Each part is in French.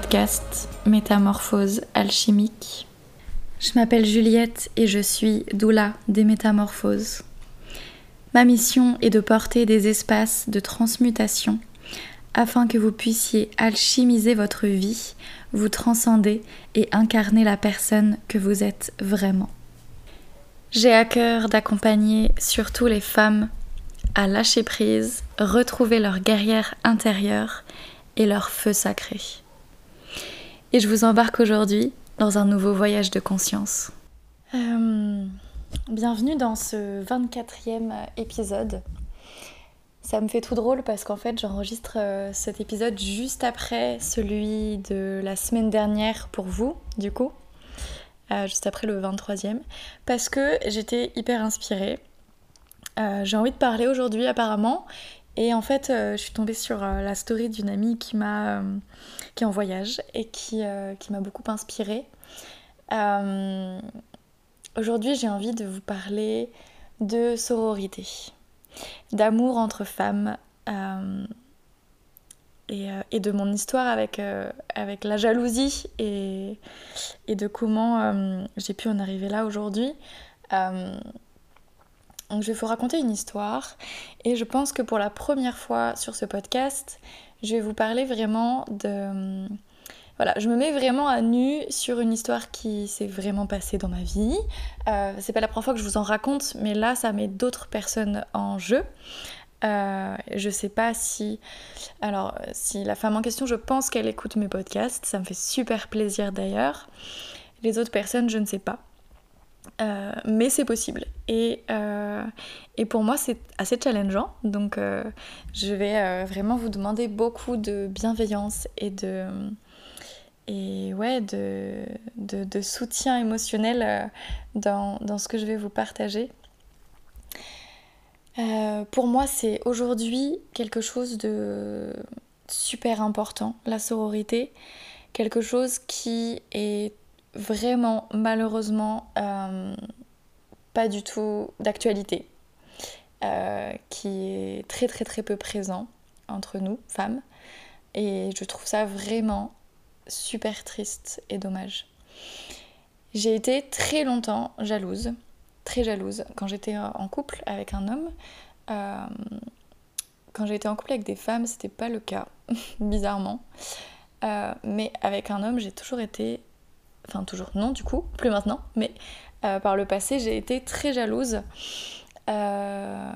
Podcast Métamorphose alchimique. Je m'appelle Juliette et je suis doula des métamorphoses. Ma mission est de porter des espaces de transmutation afin que vous puissiez alchimiser votre vie, vous transcender et incarner la personne que vous êtes vraiment. J'ai à cœur d'accompagner surtout les femmes à lâcher prise, retrouver leur guerrière intérieure et leur feu sacré. Et je vous embarque aujourd'hui dans un nouveau voyage de conscience. Euh, bienvenue dans ce 24e épisode. Ça me fait tout drôle parce qu'en fait j'enregistre euh, cet épisode juste après celui de la semaine dernière pour vous, du coup, euh, juste après le 23e, parce que j'étais hyper inspirée. J'ai envie de parler aujourd'hui apparemment et en fait, euh, je suis tombée sur euh, la story d'une amie qui m'a euh, qui est en voyage et qui, qui m'a beaucoup inspirée. Aujourd'hui, j'ai envie de vous parler de sororité, d'amour entre femmes et, et, de mon histoire avec, avec la jalousie et, et de comment j'ai pu en arriver là aujourd'hui. Donc je vais vous raconter une histoire et je pense que pour la première fois sur ce podcast, je vais vous parler vraiment de... Voilà, je me mets vraiment à nu sur une histoire qui s'est vraiment passée dans ma vie. Euh, c'est pas la première fois que je vous en raconte, mais là, ça met d'autres personnes en jeu. Euh, je sais pas si. Alors, si la femme en question, je pense qu'elle écoute mes podcasts, ça me fait super plaisir d'ailleurs. Les autres personnes, je ne sais pas. Euh, mais c'est possible. Et, euh, et, pour moi, c'est assez challengeant. Donc, euh, je vais vraiment vous demander beaucoup de bienveillance et de, et ouais, de, de, soutien émotionnel dans, dans, ce que je vais vous partager. pour moi, c'est aujourd'hui quelque chose de super important, la sororité. Quelque chose qui est vraiment malheureusement euh, pas du tout d'actualité, euh, qui est très très très peu présent entre nous, femmes. Et je trouve ça vraiment super triste et dommage. J'ai été très longtemps jalouse, très jalouse, quand j'étais en couple avec un homme. Euh, quand j'étais en couple avec des femmes, c'était pas le cas, bizarrement. mais avec un homme, j'ai toujours été enfin toujours non du coup, plus maintenant, mais euh, par le passé j'ai été très jalouse euh,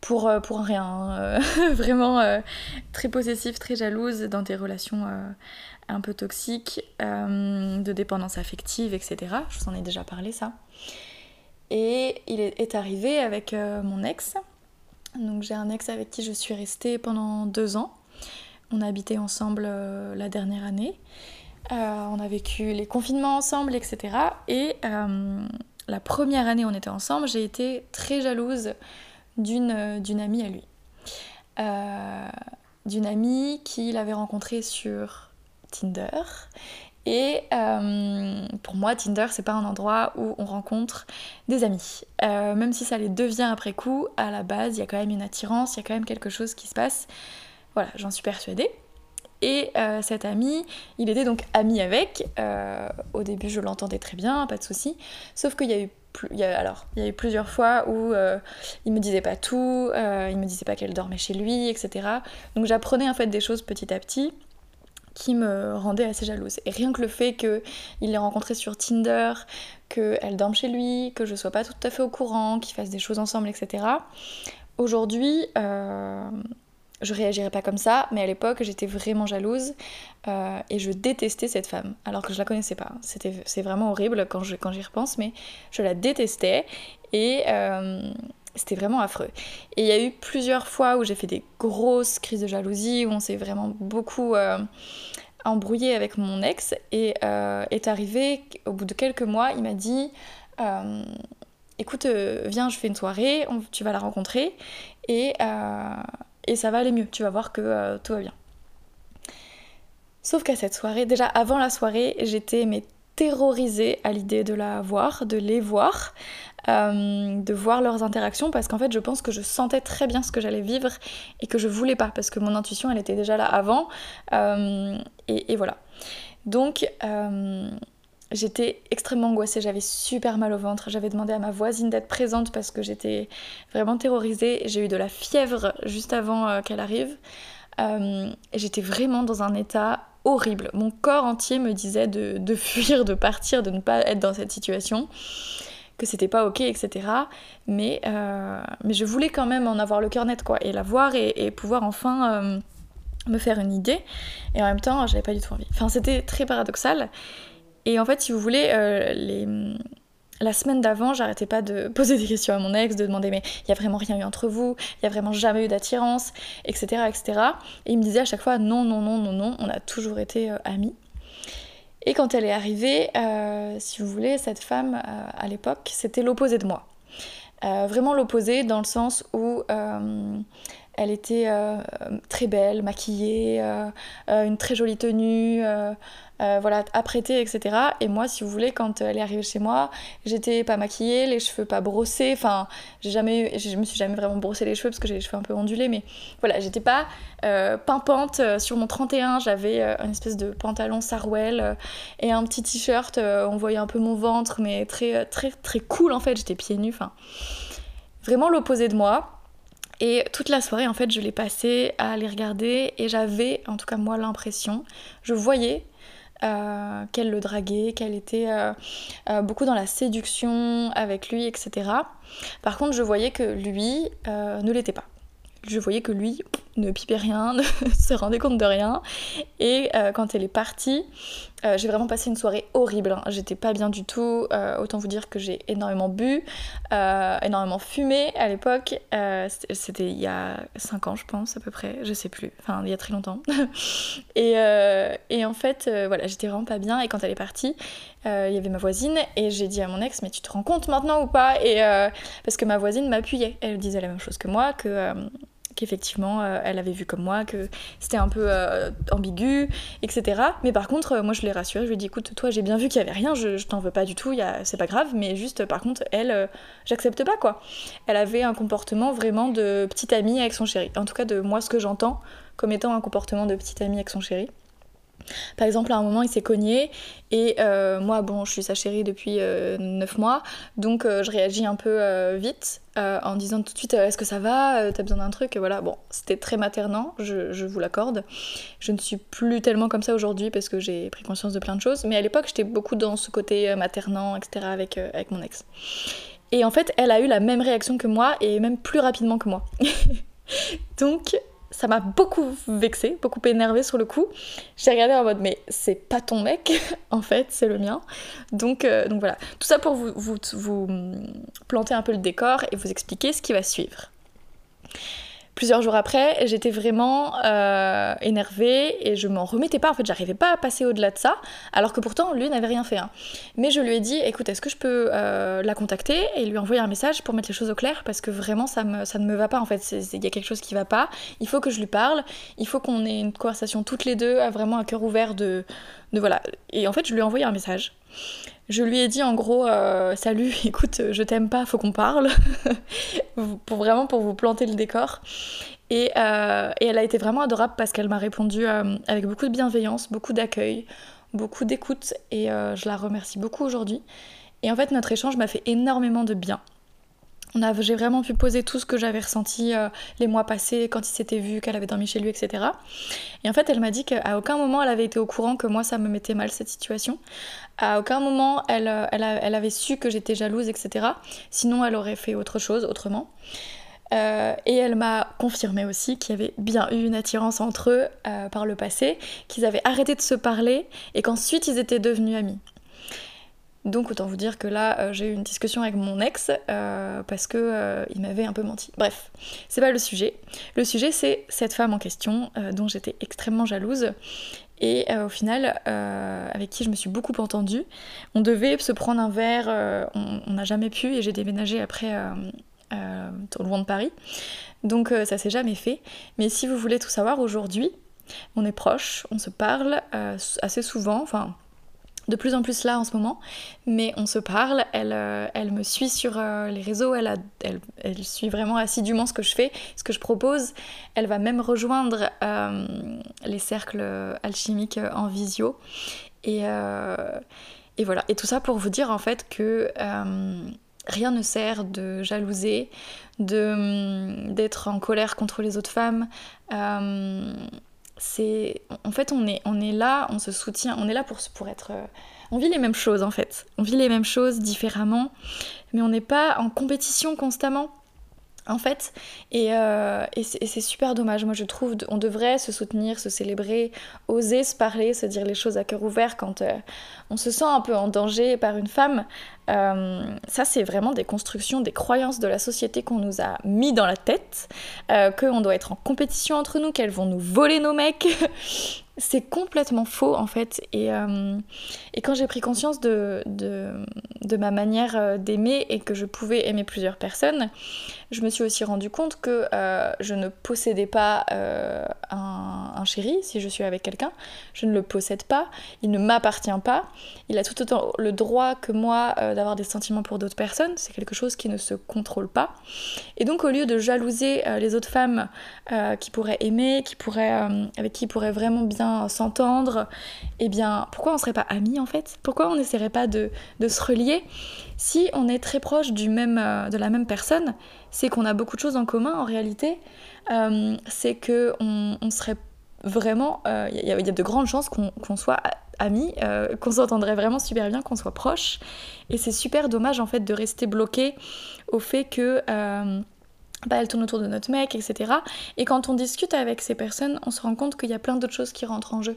pour, euh, pour rien, vraiment très possessive, très jalouse dans des relations un peu toxiques, de dépendance affective, etc. Je vous en ai déjà parlé ça. Et il est arrivé avec mon ex. Donc j'ai un ex avec qui je suis restée pendant deux ans. On a habité ensemble la dernière année. Euh, on a vécu les confinements ensemble, etc. Et euh, la première année où on était ensemble, j'ai été très jalouse d'une, amie à lui. Euh, d'une amie qu'il avait rencontrée sur Tinder. Et pour moi, Tinder, c'est pas un endroit où on rencontre des amis. même si ça les devient après coup, à la base, il y a quand même une attirance, il y a quand même quelque chose qui se passe. Voilà, j'en suis persuadée. Et euh, cet ami, il était donc ami avec. Euh, au début, je l'entendais très bien, pas de souci. Sauf qu'il y a eu il y a, eu plusieurs fois où euh, il me disait pas tout, il me disait pas qu'elle dormait chez lui, etc. Donc j'apprenais en fait des choses petit à petit qui me rendaient assez jalouse. Et rien que le fait qu'il l'ait rencontrée sur Tinder, qu'elle dorme chez lui, que je sois pas tout à fait au courant, qu'ils fassent des choses ensemble, etc. Aujourd'hui, je réagirais pas comme ça, mais à l'époque j'étais vraiment jalouse euh, et je détestais cette femme, alors que je la connaissais pas. C'était, c'est vraiment horrible quand, quand j'y repense, mais je la détestais et euh, c'était vraiment affreux. Et il y a eu plusieurs fois où j'ai fait des grosses crises de jalousie, où on s'est vraiment beaucoup euh, embrouillé avec mon ex, et est arrivé, au bout de quelques mois, il m'a dit écoute, viens, je fais une soirée, tu vas la rencontrer. Et, et ça va aller mieux, tu vas voir que euh, tout va bien. Sauf qu'à cette soirée, déjà avant la soirée, j'étais mais terrorisée à l'idée de la voir, de les voir. de voir leurs interactions parce qu'en fait je pense que je sentais très bien ce que j'allais vivre et que je voulais pas parce que mon intuition elle était déjà là avant et, voilà. Donc J'étais extrêmement angoissée, j'avais super mal au ventre, j'avais demandé à ma voisine d'être présente parce que j'étais vraiment terrorisée. J'ai eu de la fièvre juste avant euh, qu'elle arrive. Euh, j'étais vraiment dans un état horrible. Mon corps entier me disait de, fuir, de partir, de ne pas être dans cette situation, que c'était pas ok, etc. Mais, euh, mais je voulais quand même en avoir le cœur net, quoi, et la voir et, pouvoir enfin me faire une idée. Et en même temps, j'avais pas du tout envie. Enfin, c'était très paradoxal. Et en fait, si vous voulez, euh, la semaine d'avant, j'arrêtais pas de poser des questions à mon ex, de demander mais il y a vraiment rien eu entre vous, il y a vraiment jamais eu d'attirance, etc., etc. Et il me disait à chaque fois non, non, non, non, non, on a toujours été euh, amis. Et quand elle est arrivée, euh, si vous voulez, cette femme à l'époque, c'était l'opposé de moi. vraiment l'opposé dans le sens où elle était très belle, maquillée, une très jolie tenue, euh, voilà, apprêtée, etc. Et moi, si vous voulez, quand elle est arrivée chez moi, j'étais pas maquillée, les cheveux pas brossés, enfin, j'ai jamais, je me suis jamais vraiment brossé les cheveux parce que j'ai les cheveux un peu ondulés, mais voilà, j'étais pas euh, pimpante. Euh, sur mon 31, j'avais une espèce de pantalon sarouel et un petit t-shirt, on voyait un peu mon ventre, mais très, très, très cool en fait, j'étais pieds nus, enfin, vraiment l'opposé de moi. Et toute la soirée, en fait, je l'ai passée à les regarder et j'avais, en tout cas moi, l'impression, je voyais euh, qu'elle le draguait, qu'elle était euh, euh, beaucoup dans la séduction avec lui, etc. Par contre, je voyais que lui ne l'était pas je voyais que lui ne pipait rien, ne se rendait compte de rien. Et euh, quand elle est partie, euh, j'ai vraiment passé une soirée horrible. Hein. J'étais pas bien du tout. Euh, autant vous dire que j'ai énormément bu, énormément fumé à l'époque. C'était il y a 5 ans, je pense, à peu près. Je sais plus. Enfin, il y a très longtemps. et, et, en fait, voilà, j'étais vraiment pas bien. Et quand elle est partie, il y avait ma voisine. Et j'ai dit à mon ex, mais tu te rends compte maintenant ou pas? Et parce que ma voisine m'appuyait. Elle disait la même chose que moi, que qu'effectivement euh, elle avait vu comme moi, que c'était un peu euh, ambigu, etc. Mais par contre, euh, moi je l'ai rassurée, je lui ai dit écoute, toi j'ai bien vu qu'il y avait rien, je, t'en veux pas du tout, c'est pas grave, mais juste par contre, elle, j'accepte pas quoi. Elle avait un comportement vraiment de petite amie avec son chéri. En tout cas, de moi ce que j'entends comme étant un comportement de petite amie avec son chéri. Par exemple, à un moment, il s'est cogné et euh, moi, bon, je suis sa chérie depuis 9 euh, mois, donc euh, je réagis un peu vite en disant tout de suite Est-ce que ça va T'as besoin d'un truc Et voilà, bon, c'était très maternant, je, vous l'accorde. Je ne suis plus tellement comme ça aujourd'hui parce que j'ai pris conscience de plein de choses, mais à l'époque, j'étais beaucoup dans ce côté maternant, etc., avec, avec mon ex. Et en fait, elle a eu la même réaction que moi et même plus rapidement que moi. donc, ça m'a beaucoup vexé, beaucoup énervé sur le coup. J'ai regardé en mode mais c'est pas ton mec, en fait, c'est le mien. Donc, euh, donc voilà, tout ça pour vous, vous, vous planter un peu le décor et vous expliquer ce qui va suivre. Plusieurs jours après, j'étais vraiment euh, énervée et je m'en remettais pas. En fait, j'arrivais pas à passer au-delà de ça, alors que pourtant, lui n'avait rien fait. Hein. Mais je lui ai dit, écoute, est-ce que je peux euh, la contacter et lui envoyer un message pour mettre les choses au clair? Parce que vraiment, ça, ne me va pas. En fait, il y a quelque chose qui va pas. Il faut que je lui parle. Il faut qu'on ait une conversation toutes les deux, vraiment un cœur ouvert de, de voilà. Et en fait, je lui ai envoyé un message. Je lui ai dit en gros euh, salut, écoute, je t'aime pas, faut qu'on parle, pour vraiment pour vous planter le décor. Et, euh, elle a été vraiment adorable parce qu'elle m'a répondu euh, avec beaucoup de bienveillance, beaucoup d'accueil, beaucoup d'écoute, et je la remercie beaucoup aujourd'hui. Et en fait, notre échange m'a fait énormément de bien j'ai vraiment pu poser tout ce que j'avais ressenti euh, les mois passés quand il s'était vu, qu'elle avait dormi chez lui, etc. Et en fait, elle m'a dit qu'à aucun moment elle avait été au courant que moi ça me mettait mal cette situation. À aucun moment elle, euh, elle, avait su que j'étais jalouse, etc. Sinon, elle aurait fait autre chose autrement. Euh, et elle m'a confirmé aussi qu'il y avait bien eu une attirance entre eux par le passé, qu'ils avaient arrêté de se parler et qu'ensuite ils étaient devenus amis. Donc autant vous dire que là euh, j'ai eu une discussion avec mon ex euh, parce que euh, il m'avait un peu menti. Bref, c'est pas le sujet. Le sujet c'est cette femme en question dont j'étais extrêmement jalouse et au final avec qui je me suis beaucoup entendue. On devait se prendre un verre, on n'a jamais pu et j'ai déménagé après loin de Paris. Donc ça s'est jamais fait. Mais si vous voulez tout savoir aujourd'hui, on est proches, on se parle assez souvent, enfin de plus en plus là en ce moment, mais on se parle, elle, euh, me suit sur euh, les réseaux, elle, suit vraiment assidûment ce que je fais, ce que je propose, elle va même rejoindre euh, les cercles alchimiques en visio, et, voilà, et tout ça pour vous dire en fait que rien ne sert de jalouser, d'être en colère contre les autres femmes, c'est en fait on est on est là, on se soutient, on est là pour pour être euh, on vit les mêmes choses en fait. On vit les mêmes choses différemment, mais on n'est pas en compétition constamment en fait. Et, euh, et c'est super dommage. Moi, je trouve on devrait se soutenir, se célébrer, oser se parler, se dire les choses à cœur ouvert quand euh, on se sent un peu en danger par une femme. Euh, ça, c'est vraiment des constructions, des croyances de la société qu'on nous a mis dans la tête, qu'on doit être en compétition entre nous, qu'elles vont nous voler nos mecs. c'est complètement faux en fait. Et, et quand j'ai pris conscience de, ma manière d'aimer et que je pouvais aimer plusieurs personnes, je me suis aussi rendu compte que euh, je ne possédais pas euh, un, chéri si je suis avec quelqu'un. Je ne le possède pas, il ne m'appartient pas. Il a tout autant le droit que moi euh, d'avoir des sentiments pour d'autres personnes. C'est quelque chose qui ne se contrôle pas. Et donc au lieu de jalouser les autres femmes qui pourraient aimer, qui pourraient, avec qui pourraient vraiment bien s'entendre, eh bien pourquoi on ne serait pas amis en fait? Pourquoi on n'essaierait pas de, de se relier? Si on est très proche du même, de la même personne c'est qu'on a beaucoup de choses en commun en réalité. Euh, c'est que on, serait vraiment. Il euh, y, a de grandes chances qu'on soit amis, euh, qu'on s'entendrait vraiment super bien, qu'on soit proches. Et c'est super dommage en fait de rester bloqué au fait que. Bah, elle tourne autour de notre mec, etc. Et quand on discute avec ces personnes, on se rend compte qu'il y a plein d'autres choses qui rentrent en jeu.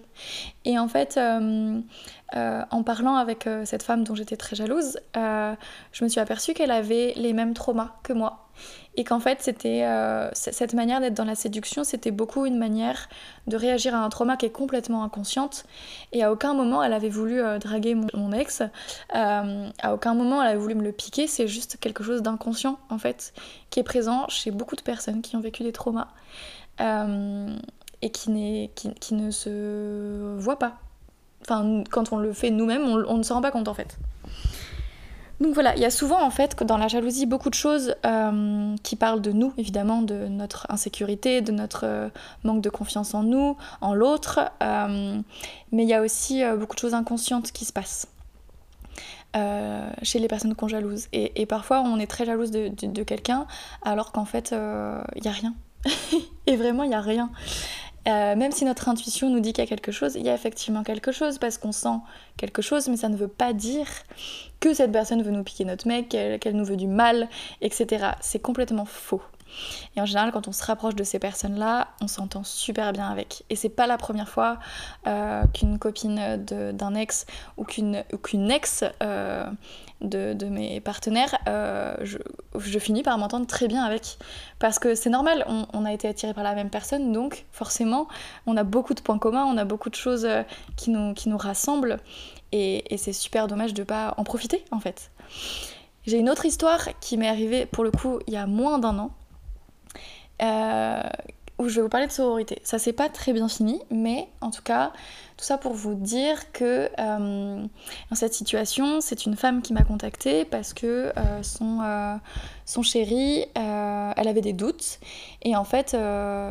Et en fait, en parlant avec cette femme dont j'étais très jalouse, je me suis aperçue qu'elle avait les mêmes traumas que moi. Et qu'en fait c'était euh, cette manière d'être dans la séduction c'était beaucoup une manière de réagir à un trauma qui est complètement inconsciente. Et à aucun moment elle avait voulu euh, draguer mon, ex. Euh, à aucun moment elle avait voulu me le piquer. C'est juste quelque chose d'inconscient en fait qui est présent chez beaucoup de personnes qui ont vécu des traumas et qui, qui, qui, ne se voit pas enfin quand on le fait nous-mêmes on, ne se rend pas compte en fait donc voilà, il y a souvent en fait dans la jalousie beaucoup de choses euh, qui parlent de nous, évidemment, de notre insécurité, de notre euh, manque de confiance en nous, en l'autre, euh, mais il y a aussi beaucoup de choses inconscientes qui se passent. chez les personnes qu'on jalouse. Et, parfois, on est très jalouse de, de quelqu'un, alors qu'en fait, il n'y a rien. et vraiment, il n'y a rien. Même si notre intuition nous dit qu'il y a quelque chose, il y a effectivement quelque chose parce qu'on sent quelque chose, mais ça ne veut pas dire que cette personne veut nous piquer notre mec, qu'elle nous veut du mal, etc. C'est complètement faux. Et en général, quand on se rapproche de ces personnes-là, on s'entend super bien avec. Et c'est pas la première fois euh, qu'une copine d'un ex ou qu'une ex euh, de, mes partenaires, euh, je, finis par m'entendre très bien avec. Parce que c'est normal, on, on, a été attiré par la même personne, donc forcément, on a beaucoup de points communs, on a beaucoup de choses qui nous, qui nous rassemblent. Et, et c'est super dommage de pas en profiter en fait. J'ai une autre histoire qui m'est arrivée pour le coup il y a moins d'un an. Euh, où je vais vous parler de sororité. Ça s'est pas très bien fini, mais en tout cas, tout ça pour vous dire que euh, dans cette situation, c'est une femme qui m'a contactée parce que euh, son, son chéri, elle avait des doutes. Et en fait,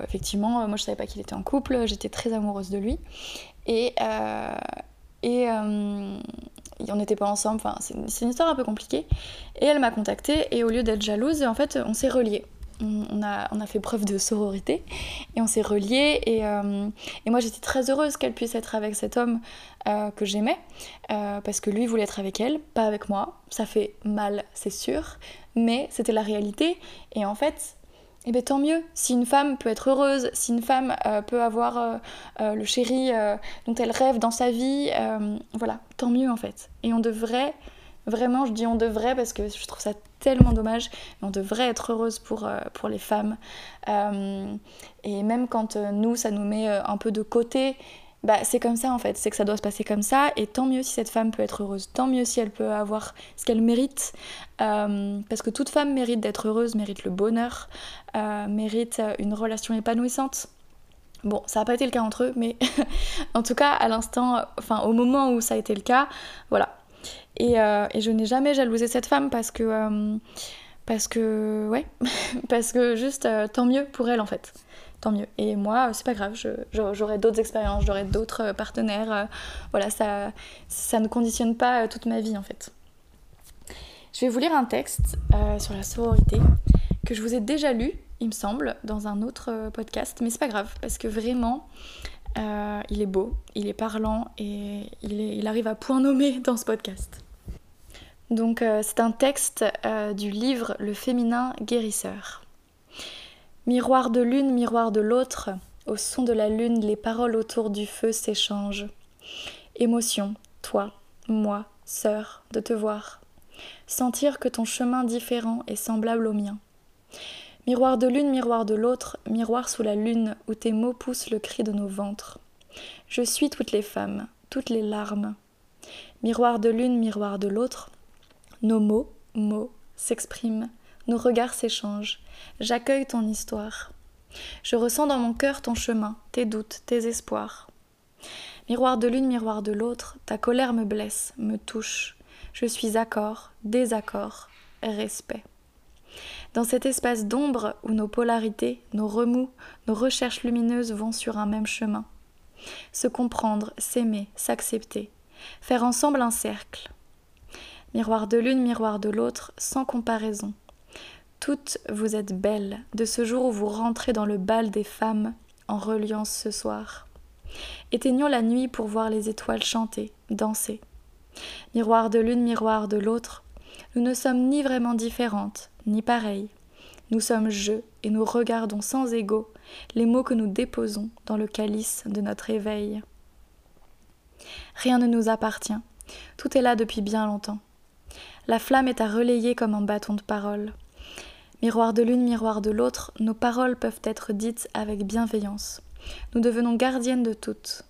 effectivement, moi je savais pas qu'il était en couple, j'étais très amoureuse de lui. Et, et on n'était pas ensemble, enfin c'est une, histoire un peu compliquée. Et elle m'a contactée et au lieu d'être jalouse, en fait on s'est reliés on a, on a, fait preuve de sororité et on s'est reliés. Et, euh, et moi, j'étais très heureuse qu'elle puisse être avec cet homme euh, que j'aimais euh, parce que lui voulait être avec elle, pas avec moi. Ça fait mal, c'est sûr, mais c'était la réalité. Et en fait, eh bien, tant mieux. Si une femme peut être heureuse, si une femme peut avoir le chéri dont elle rêve dans sa vie, voilà, tant mieux en fait. Et on devrait Vraiment, je dis on devrait parce que je trouve ça tellement dommage. On devrait être heureuse pour, euh, pour les femmes. Euh, et même quand euh, nous, ça nous met un peu de côté, bah, c'est comme ça en fait. C'est que ça doit se passer comme ça. Et tant mieux si cette femme peut être heureuse. Tant mieux si elle peut avoir ce qu'elle mérite. parce que toute femme mérite d'être heureuse, mérite le bonheur, mérite une relation épanouissante. Bon, ça n'a pas été le cas entre eux, mais en tout cas, à l'instant, enfin, au moment où ça a été le cas, voilà. Et, euh, je n'ai jamais jalousé cette femme parce que, euh, parce que, ouais, parce que juste, euh, tant mieux pour elle en fait. Tant mieux. Et moi, c'est pas grave, j'aurai d'autres expériences, j'aurai d'autres partenaires. voilà, ça, ça ne conditionne pas toute ma vie en fait. Je vais vous lire un texte sur la sororité que je vous ai déjà lu il me semble, dans un autre euh, podcast. Mais c'est pas grave, parce que vraiment, euh, il est beau, il est parlant et il, arrive à point nommé dans ce podcast. Donc euh, c'est un texte du livre Le féminin guérisseur. Miroir de l'une, miroir de l'autre, au son de la lune, les paroles autour du feu s'échangent. Émotion, toi, moi, sœur, de te voir. Sentir que ton chemin différent est semblable au mien. Miroir de l'une, miroir de l'autre, miroir sous la lune où tes mots poussent le cri de nos ventres. Je suis toutes les femmes, toutes les larmes. Miroir de l'une, miroir de l'autre, nos mots, mots, s'expriment, nos regards s'échangent. J'accueille ton histoire. Je ressens dans mon cœur ton chemin, tes doutes, tes espoirs. Miroir de l'une, miroir de l'autre, ta colère me blesse, me touche. Je suis accord, désaccord, respect. Dans cet espace d'ombre où nos polarités, nos remous, nos recherches lumineuses vont sur un même chemin. Se comprendre, s'aimer, s'accepter, faire ensemble un cercle. Miroir de l'une, miroir de l'autre, sans comparaison. Toutes vous êtes belles de ce jour où vous rentrez dans le bal des femmes en reliance ce soir. Éteignons la nuit pour voir les étoiles chanter, danser. Miroir de l'une, miroir de l'autre, nous ne sommes ni vraiment différentes, ni pareilles. Nous sommes je et nous regardons sans ego les mots que nous déposons dans le calice de notre éveil. Rien ne nous appartient, tout est là depuis bien longtemps. La flamme est à relayer comme un bâton de parole. Miroir de l'une, miroir de l'autre, nos paroles peuvent être dites avec bienveillance. Nous devenons gardiennes de toutes.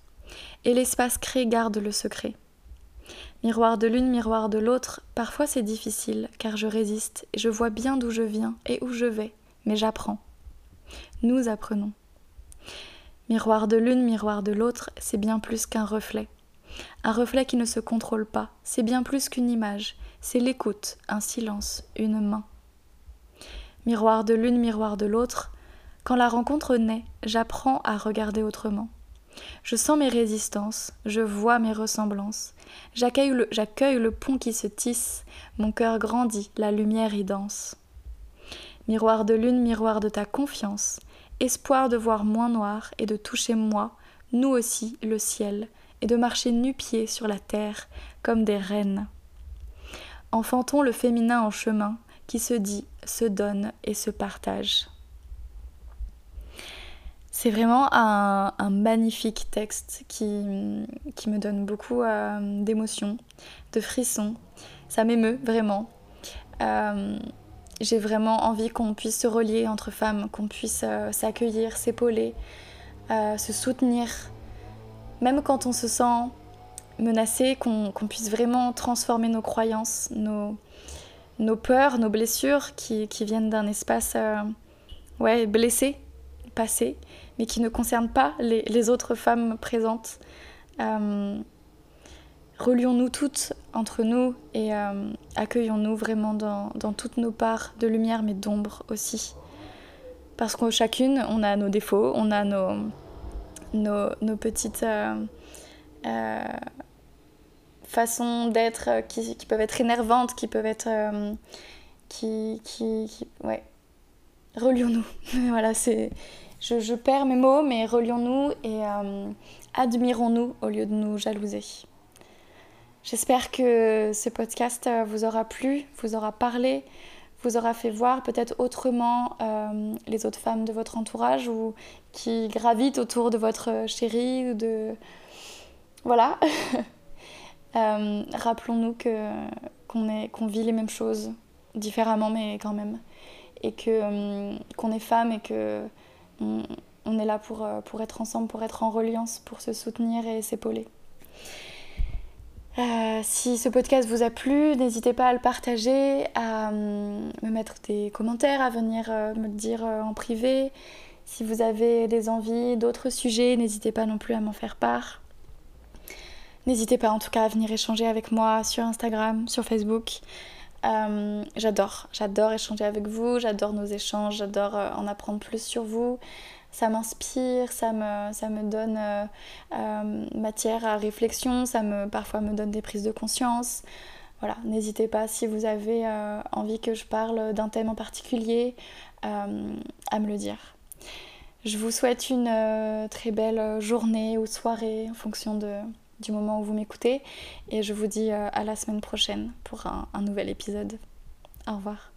Et l'espace créé garde le secret. Miroir de l'une, miroir de l'autre, parfois c'est difficile, car je résiste, et je vois bien d'où je viens et où je vais, mais j'apprends. Nous apprenons. Miroir de l'une, miroir de l'autre, c'est bien plus qu'un reflet. Un reflet qui ne se contrôle pas, c'est bien plus qu'une image, c'est l'écoute, un silence, une main. Miroir de l'une, miroir de l'autre, quand la rencontre naît, j'apprends à regarder autrement. Je sens mes résistances, je vois mes ressemblances. J'accueille le, pont qui se tisse, mon cœur grandit, la lumière y danse. Miroir de lune, miroir de ta confiance, espoir de voir moins noir et de toucher moi, nous aussi, le ciel, et de marcher nu-pieds sur la terre, comme des reines. Enfantons le féminin en chemin, qui se dit, se donne et se partage. C'est vraiment un, magnifique texte qui, me donne beaucoup euh, d'émotions, de frissons. Ça m'émeut vraiment. Euh, j'ai vraiment envie qu'on puisse se relier entre femmes, qu'on puisse euh, s'accueillir, s'épauler, se soutenir. Même quand on se sent menacé, qu'on puisse vraiment transformer nos croyances, nos, peurs, nos blessures qui, qui viennent d'un espace ouais, blessé, passé, mais qui ne concerne pas les, autres femmes présentes. Euh, relions-nous toutes entre nous et euh, accueillons-nous vraiment dans, toutes nos parts de lumière mais d'ombre aussi. Parce que chacune, on a nos défauts, on a nos, nos, petites euh, façons d'être qui, peuvent être énervantes, qui peuvent être... qui, qui, qui, ouais. Relions-nous. voilà, c'est je, perds mes mots, mais relions-nous et euh, admirons-nous au lieu de nous jalouser. J'espère que ce podcast euh, vous aura plu, vous aura parlé, vous aura fait voir peut-être autrement euh, les autres femmes de votre entourage ou qui gravitent autour de votre chérie ou de... Voilà. Rappelons-nous qu'on, qu'on vit les mêmes choses différemment mais quand même. Et que, qu'on est femme et que on, est là pour, euh, pour être ensemble, pour être en reliance, pour se soutenir et s'épauler. Euh, si ce podcast vous a plu, n'hésitez pas à le partager, à euh, me mettre des commentaires, à venir me le dire en privé. Si vous avez des envies d'autres sujets, n'hésitez pas non plus à m'en faire part. N'hésitez pas en tout cas à venir échanger avec moi sur Instagram, sur Facebook. Euh, j'adore, j'adore échanger avec vous, j'adore nos échanges, j'adore euh, en apprendre plus sur vous. Ça m'inspire, ça me, ça me donne euh, matière à réflexion, ça me parfois me donne des prises de conscience. Voilà, n'hésitez pas si vous avez envie que je parle d'un thème en particulier à me le dire. Je vous souhaite une très belle journée ou soirée en fonction de, du moment où vous m'écoutez. Et je vous dis euh, à la semaine prochaine pour un nouvel épisode. Au revoir.